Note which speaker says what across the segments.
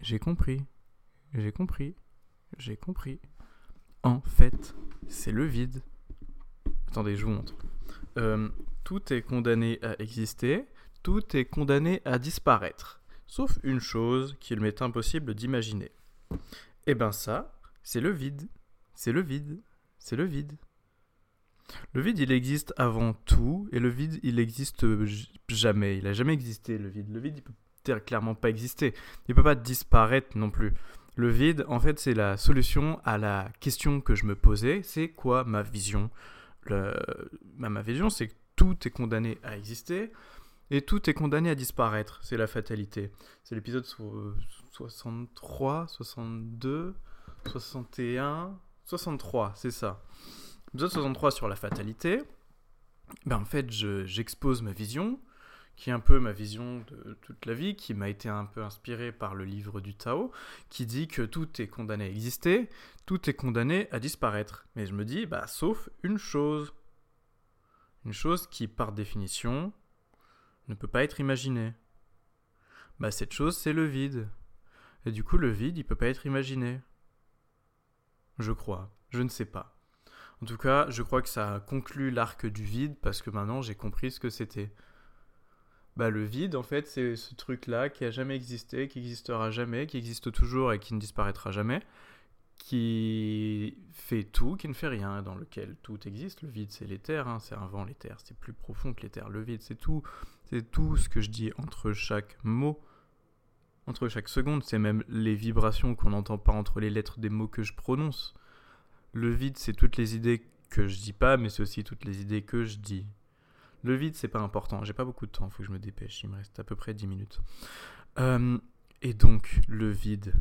Speaker 1: J'ai compris. J'ai compris. J'ai compris. En fait, c'est le vide. Attendez, je vous montre. Euh, tout est condamné à exister, tout est condamné à disparaître. Sauf une chose qu'il m'est impossible d'imaginer. Eh ben ça, c'est le vide. C'est le vide. C'est le vide. Le vide, il existe avant tout, et le vide, il existe jamais. Il a jamais existé, le vide. Le vide, il peut clairement pas exister. Il peut pas disparaître non plus. Le vide, en fait, c'est la solution à la question que je me posais. C'est quoi ma vision? Le... Bah, ma vision, c'est que tout est condamné à exister et tout est condamné à disparaître. C'est la fatalité. C'est l'épisode 63, 62, 61, 63, c'est ça. L'épisode 63 sur la fatalité. Ben, en fait, j'expose ma vision qui est un peu ma vision de toute la vie, qui m'a été un peu inspiré par le livre du Tao, qui dit que tout est condamné à exister, tout est condamné à disparaître. Mais je me dis, bah, sauf une chose. Une chose qui, par définition, ne peut pas être imaginée. Bah, cette chose, c'est le vide. Et du coup, le vide, il peut pas être imaginé. Je crois. Je ne sais pas. En tout cas, je crois que ça conclut l'arc du vide parce que maintenant j'ai compris ce que c'était bah, le vide, en fait, c'est ce truc-là qui a jamais existé, qui existera jamais, qui existe toujours et qui ne disparaîtra jamais, qui fait tout, qui ne fait rien, dans lequel tout existe. Le vide, c'est l'éther, hein, c'est un vent, l'éther, c'est plus profond que l'éther. Le vide, c'est tout, c'est tout ce que je dis entre chaque mot, entre chaque seconde, c'est même les vibrations qu'on n'entend pas entre les lettres des mots que je prononce. Le vide, c'est toutes les idées que je dis pas, mais c'est aussi toutes les idées que je dis. Le vide, c'est pas important. J'ai pas beaucoup de temps, faut que je me dépêche. Il me reste à peu près 10 minutes. Euh, et donc, le vide.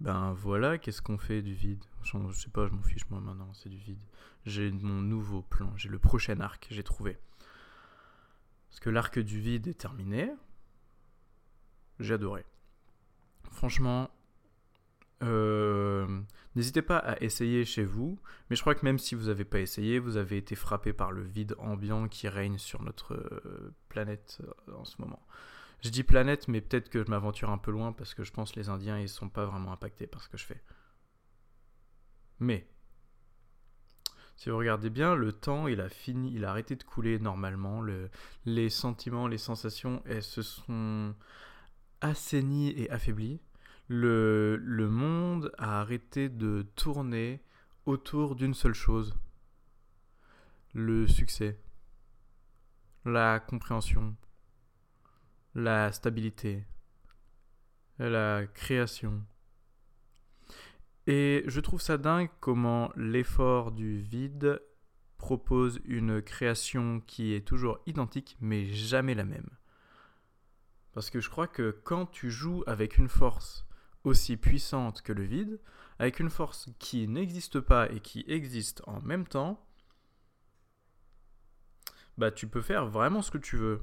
Speaker 1: Ben voilà, qu'est-ce qu'on fait du vide? Je, sais pas, je m'en fiche moi maintenant, c'est du vide. J'ai mon nouveau plan, j'ai le prochain arc, j'ai trouvé. Parce que l'arc du vide est terminé. J'ai adoré. Franchement, euh, n'hésitez pas à essayer chez vous, mais je crois que même si vous n'avez pas essayé, vous avez été frappé par le vide ambiant qui règne sur notre euh, planète euh, en ce moment. Je dis planète, mais peut-être que je m'aventure un peu loin parce que je pense que les Indiens ils sont pas vraiment impactés par ce que je fais. Mais si vous regardez bien, le temps il a fini, il a arrêté de couler normalement. les sentiments, les sensations, elles se sont assainies et affaiblies le, monde a arrêté de tourner autour d'une seule chose. Le succès, la compréhension, la stabilité, la création. Et je trouve ça dingue comment l'effort du vide propose une création qui est toujours identique mais jamais la même. Parce que je crois que quand tu joues avec une force aussi puissante que le vide, avec une force qui n'existe pas et qui existe en même temps, bah tu peux faire vraiment ce que tu veux.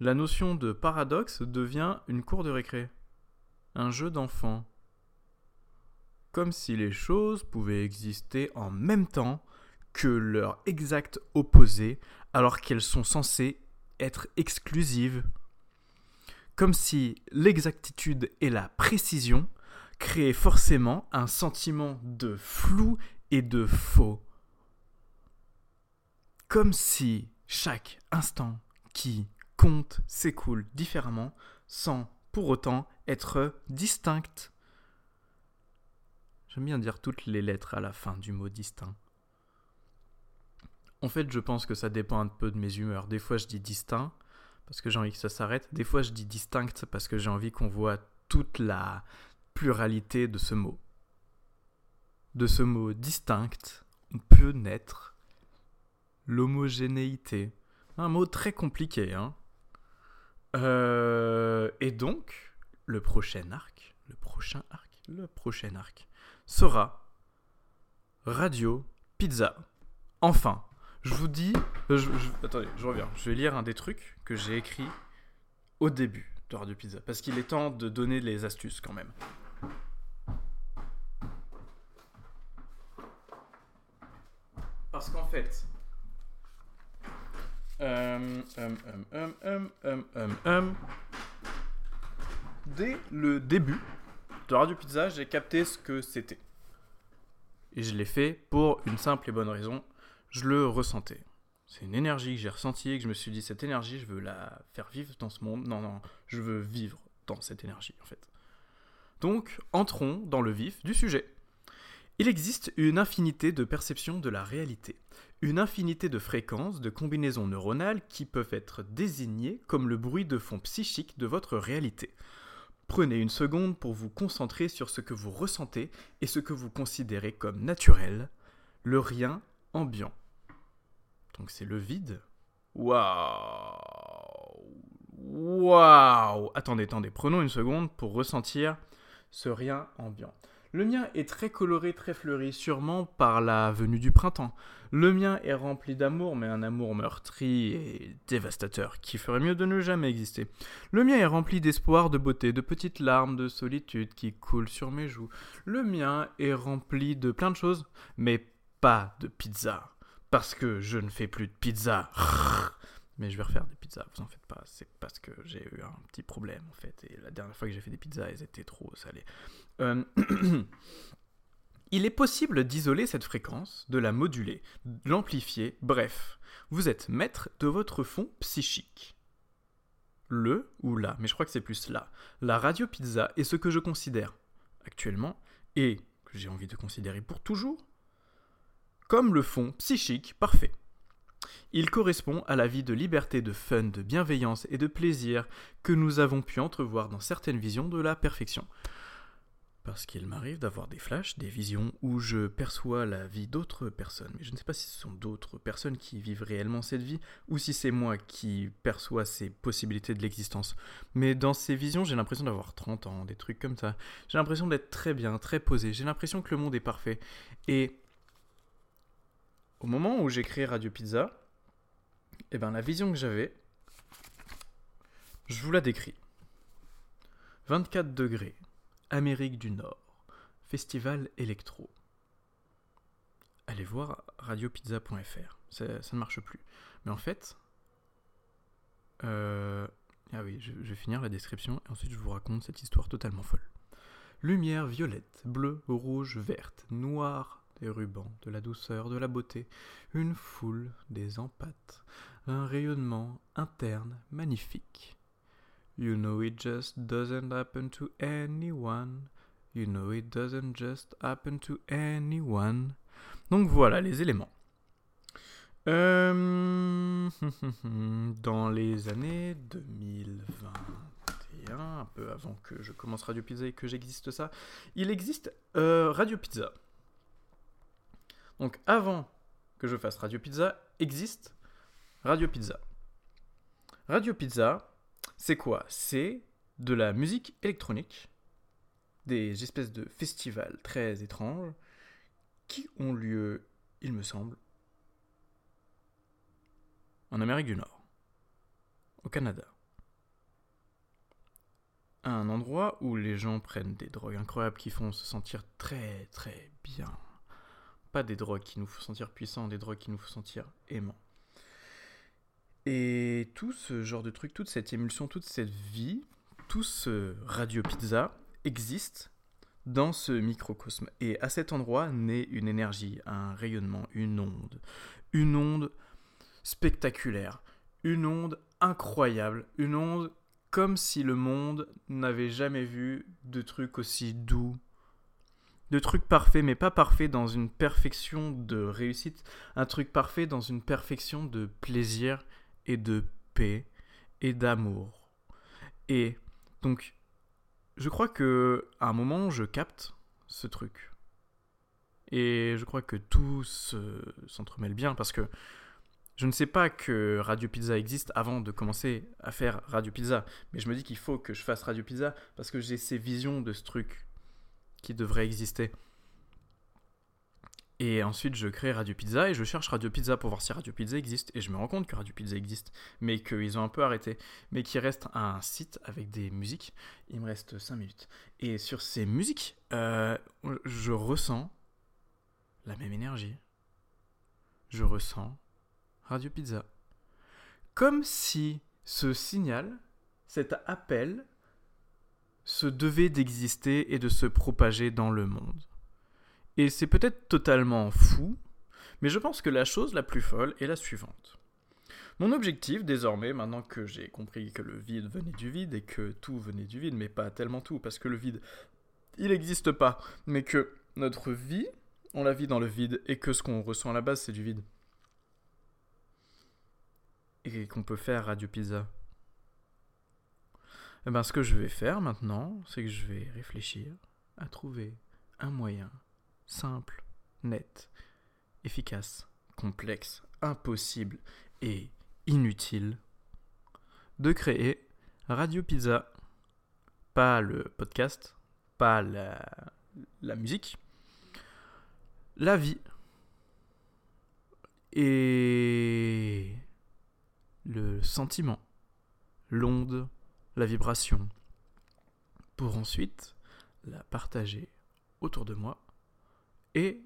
Speaker 1: La notion de paradoxe devient une cour de récré, un jeu d'enfant. Comme si les choses pouvaient exister en même temps que leur exact opposé, alors qu'elles sont censées être exclusives comme si l'exactitude et la précision créaient forcément un sentiment de flou et de faux. Comme si chaque instant qui compte s'écoule différemment sans pour autant être distinct. J'aime bien dire toutes les lettres à la fin du mot distinct. En fait, je pense que ça dépend un peu de mes humeurs. Des fois, je dis distinct, parce que j'ai envie que ça s'arrête. Des fois, je dis distinct parce que j'ai envie qu'on voit toute la pluralité de ce mot. De ce mot distinct, on peut naître l'homogénéité. Un mot très compliqué, hein. Euh, et donc, le prochain arc, le prochain arc, le prochain arc sera Radio Pizza. Enfin, je vous dis. Euh, attendez, je reviens. Je vais lire un des trucs que j'ai écrit au début de Radio Pizza. Parce qu'il est temps de donner les astuces quand même. Parce qu'en fait. dès le début de Radio Pizza, j'ai capté ce que c'était. Et je l'ai fait pour une simple et bonne raison, je le ressentais. C'est une énergie que j'ai ressentie et que je me suis dit, cette énergie, je veux la faire vivre dans ce monde. Non, non, je veux vivre dans cette énergie, en fait. Donc, entrons dans le vif du sujet. Il existe une infinité de perceptions de la réalité, une infinité de fréquences, de combinaisons neuronales qui peuvent être désignées comme le bruit de fond psychique de votre réalité. Prenez une seconde pour vous concentrer sur ce que vous ressentez et ce que vous considérez comme naturel, le rien ambiant. Donc c'est le vide. Waouh Waouh Attendez, attendez, prenons une seconde pour ressentir ce rien ambiant. Le mien est très coloré, très fleuri, sûrement par la venue du printemps. Le mien est rempli d'amour, mais un amour meurtri et dévastateur, qui ferait mieux de ne jamais exister. Le mien est rempli d'espoir, de beauté, de petites larmes de solitude qui coulent sur mes joues. Le mien est rempli de plein de choses, mais pas de pizza. Parce que je ne fais plus de pizza. Mais je vais refaire des pizzas, vous en faites pas. C'est parce que j'ai eu un petit problème en fait. Et la dernière fois que j'ai fait des pizzas, elles étaient trop salées. Euh, Il est possible d'isoler cette fréquence, de la moduler, de l'amplifier, bref. Vous êtes maître de votre fond psychique. Le ou la, mais je crois que c'est plus là. La radio pizza est ce que je considère actuellement, et que j'ai envie de considérer pour toujours, comme le fond psychique parfait. Il correspond à la vie de liberté, de fun, de bienveillance et de plaisir que nous avons pu entrevoir dans certaines visions de la perfection. Parce qu'il m'arrive d'avoir des flashs, des visions où je perçois la vie d'autres personnes. Mais je ne sais pas si ce sont d'autres personnes qui vivent réellement cette vie ou si c'est moi qui perçois ces possibilités de l'existence. Mais dans ces visions, j'ai l'impression d'avoir 30 ans, des trucs comme ça. J'ai l'impression d'être très bien, très posé. J'ai l'impression que le monde est parfait. Et au moment où créé Radio Pizza, eh ben, la vision que j'avais, je vous la décris. 24 degrés, Amérique du Nord, festival électro. Allez voir radiopizza.fr, ça, ne marche plus. Mais en fait, euh, ah oui, je, je vais finir la description et ensuite je vous raconte cette histoire totalement folle. Lumière violette, bleue, rouge, verte, noire, des rubans, de la douceur, de la beauté, une foule, des empates, un rayonnement interne magnifique. You know it just doesn't happen to anyone. You know it doesn't just happen to anyone. Donc voilà les éléments. Euh, dans les années 2021, un peu avant que je commence Radio Pizza et que j'existe ça, il existe euh, Radio Pizza. Donc avant que je fasse Radio Pizza, existe Radio Pizza. Radio Pizza, c'est quoi? C'est de la musique électronique, des espèces de festivals très étranges qui ont lieu, il me semble, en Amérique du Nord, au Canada. Un endroit où les gens prennent des drogues incroyables qui font se sentir très très bien pas des drogues qui nous font sentir puissants, des drogues qui nous font sentir aimants. Et tout ce genre de truc, toute cette émulsion, toute cette vie, tout ce radio pizza existe dans ce microcosme. Et à cet endroit naît une énergie, un rayonnement, une onde. Une onde spectaculaire, une onde incroyable, une onde comme si le monde n'avait jamais vu de trucs aussi doux, de trucs parfaits, mais pas parfaits dans une perfection de réussite, un truc parfait dans une perfection de plaisir et de paix et d'amour. Et donc, je crois que à un moment, je capte ce truc. Et je crois que tout s'entremêle bien parce que je ne sais pas que Radio Pizza existe avant de commencer à faire Radio Pizza, mais je me dis qu'il faut que je fasse Radio Pizza parce que j'ai ces visions de ce truc qui devrait exister. Et ensuite, je crée Radio Pizza et je cherche Radio Pizza pour voir si Radio Pizza existe. Et je me rends compte que Radio Pizza existe, mais qu'ils ont un peu arrêté. Mais qu'il reste un site avec des musiques. Il me reste 5 minutes. Et sur ces musiques, euh, je ressens la même énergie. Je ressens Radio Pizza. Comme si ce signal, cet appel, se devait d'exister et de se propager dans le monde. Et c'est peut-être totalement fou, mais je pense que la chose la plus folle est la suivante. Mon objectif désormais, maintenant que j'ai compris que le vide venait du vide et que tout venait du vide, mais pas tellement tout, parce que le vide, il n'existe pas, mais que notre vie, on la vit dans le vide et que ce qu'on ressent à la base, c'est du vide. Et qu'on peut faire Radio Pizza. Eh ben, ce que je vais faire maintenant, c'est que je vais réfléchir à trouver un moyen simple, net, efficace, complexe, impossible et inutile de créer Radio Pizza. Pas le podcast, pas la, la musique, la vie. Et le sentiment, l'onde, la vibration, pour ensuite la partager autour de moi et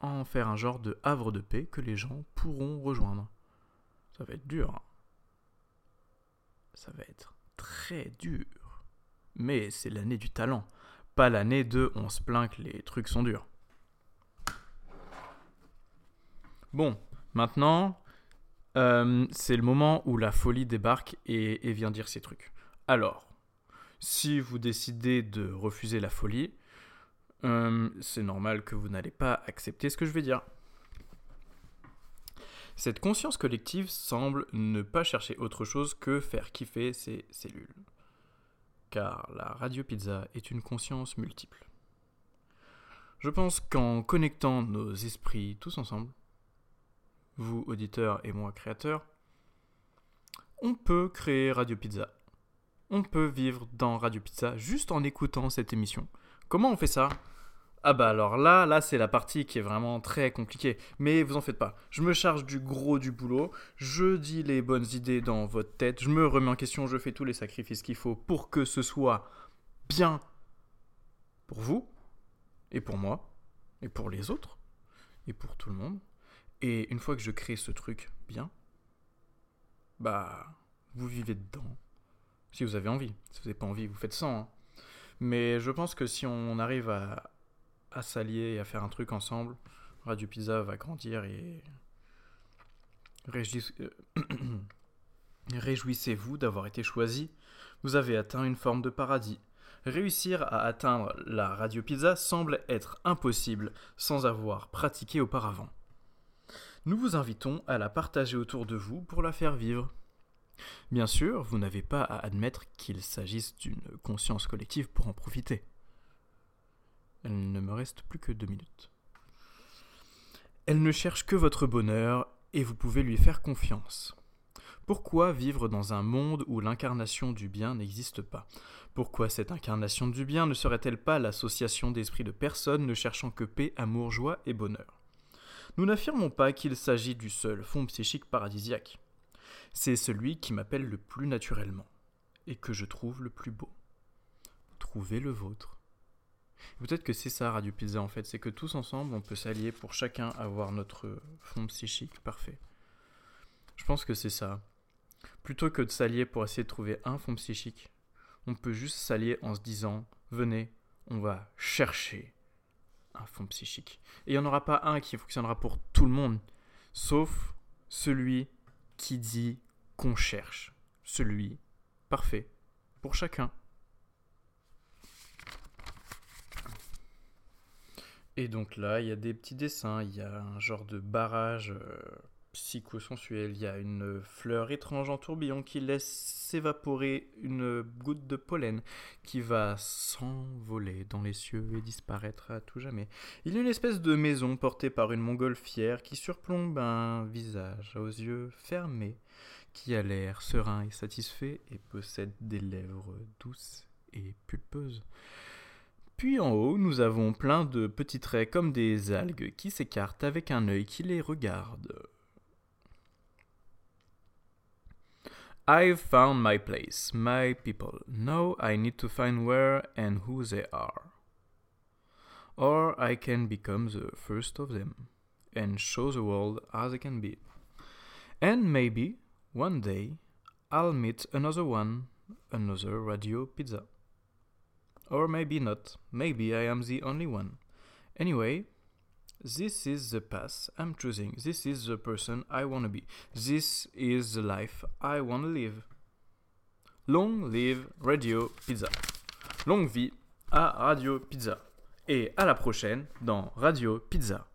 Speaker 1: en faire un genre de havre de paix que les gens pourront rejoindre. Ça va être dur. Hein. Ça va être très dur. Mais c'est l'année du talent, pas l'année de on se plaint que les trucs sont durs. Bon, maintenant, euh, c'est le moment où la folie débarque et, vient dire ses trucs. Alors, si vous décidez de refuser la folie, euh, c'est normal que vous n'allez pas accepter ce que je vais dire. Cette conscience collective semble ne pas chercher autre chose que faire kiffer ses cellules. Car la radio pizza est une conscience multiple. Je pense qu'en connectant nos esprits tous ensemble, vous auditeurs et moi créateurs, on peut créer Radio Pizza. On peut vivre dans Radio Pizza juste en écoutant cette émission. Comment on fait ça? Ah bah alors là, là c'est la partie qui est vraiment très compliquée. Mais vous en faites pas. Je me charge du gros du boulot. Je dis les bonnes idées dans votre tête. Je me remets en question. Je fais tous les sacrifices qu'il faut pour que ce soit bien pour vous et pour moi et pour les autres et pour tout le monde. Et une fois que je crée ce truc bien, bah vous vivez dedans. Si vous avez envie. Si vous n'avez pas envie, vous faites sans. Hein. Mais je pense que si on arrive à, à s'allier et à faire un truc ensemble, Radio Pizza va grandir et euh, réjouissez-vous d'avoir été choisi. Vous avez atteint une forme de paradis. Réussir à atteindre la Radio Pizza semble être impossible sans avoir pratiqué auparavant. Nous vous invitons à la partager autour de vous pour la faire vivre. Bien sûr, vous n'avez pas à admettre qu'il s'agisse d'une conscience collective pour en profiter. Elle ne me reste plus que deux minutes. Elle ne cherche que votre bonheur et vous pouvez lui faire confiance. Pourquoi vivre dans un monde où l'incarnation du bien n'existe pas? Pourquoi cette incarnation du bien ne serait-elle pas l'association d'esprits de personnes ne cherchant que paix, amour, joie et bonheur? Nous n'affirmons pas qu'il s'agit du seul fond psychique paradisiaque. C'est celui qui m'appelle le plus naturellement et que je trouve le plus beau. Trouvez le vôtre. Peut-être que c'est ça Radio Pizza en fait, c'est que tous ensemble on peut s'allier pour chacun avoir notre fond psychique parfait. Je pense que c'est ça. Plutôt que de s'allier pour essayer de trouver un fond psychique, on peut juste s'allier en se disant venez, on va chercher un fond psychique. Et il n'y en aura pas un qui fonctionnera pour tout le monde, sauf celui qui dit qu'on cherche. Celui parfait pour chacun. Et donc là, il y a des petits dessins, il y a un genre de barrage euh, psychosensuel, il y a une fleur étrange en tourbillon qui laisse s'évaporer une goutte de pollen qui va s'envoler dans les cieux et disparaître à tout jamais. Il y a une espèce de maison portée par une montgolfière qui surplombe un visage aux yeux fermés qui a l'air serein et satisfait et possède des lèvres douces et pulpeuses. Puis en haut, nous avons plein de petits traits comme des algues qui s'écartent avec un œil qui les regarde. I've found my place, my people. Now I need to find where and who they are. Or I can become the first of them and show the world as I can be. And maybe one day I'll meet another one, another radio pizza. Or maybe not. Maybe I am the only one. Anyway, this is the path I'm choosing. This is the person I want to be. This is the life I want to live. Long live Radio Pizza. Longue vie à Radio Pizza. Et à la prochaine dans Radio Pizza.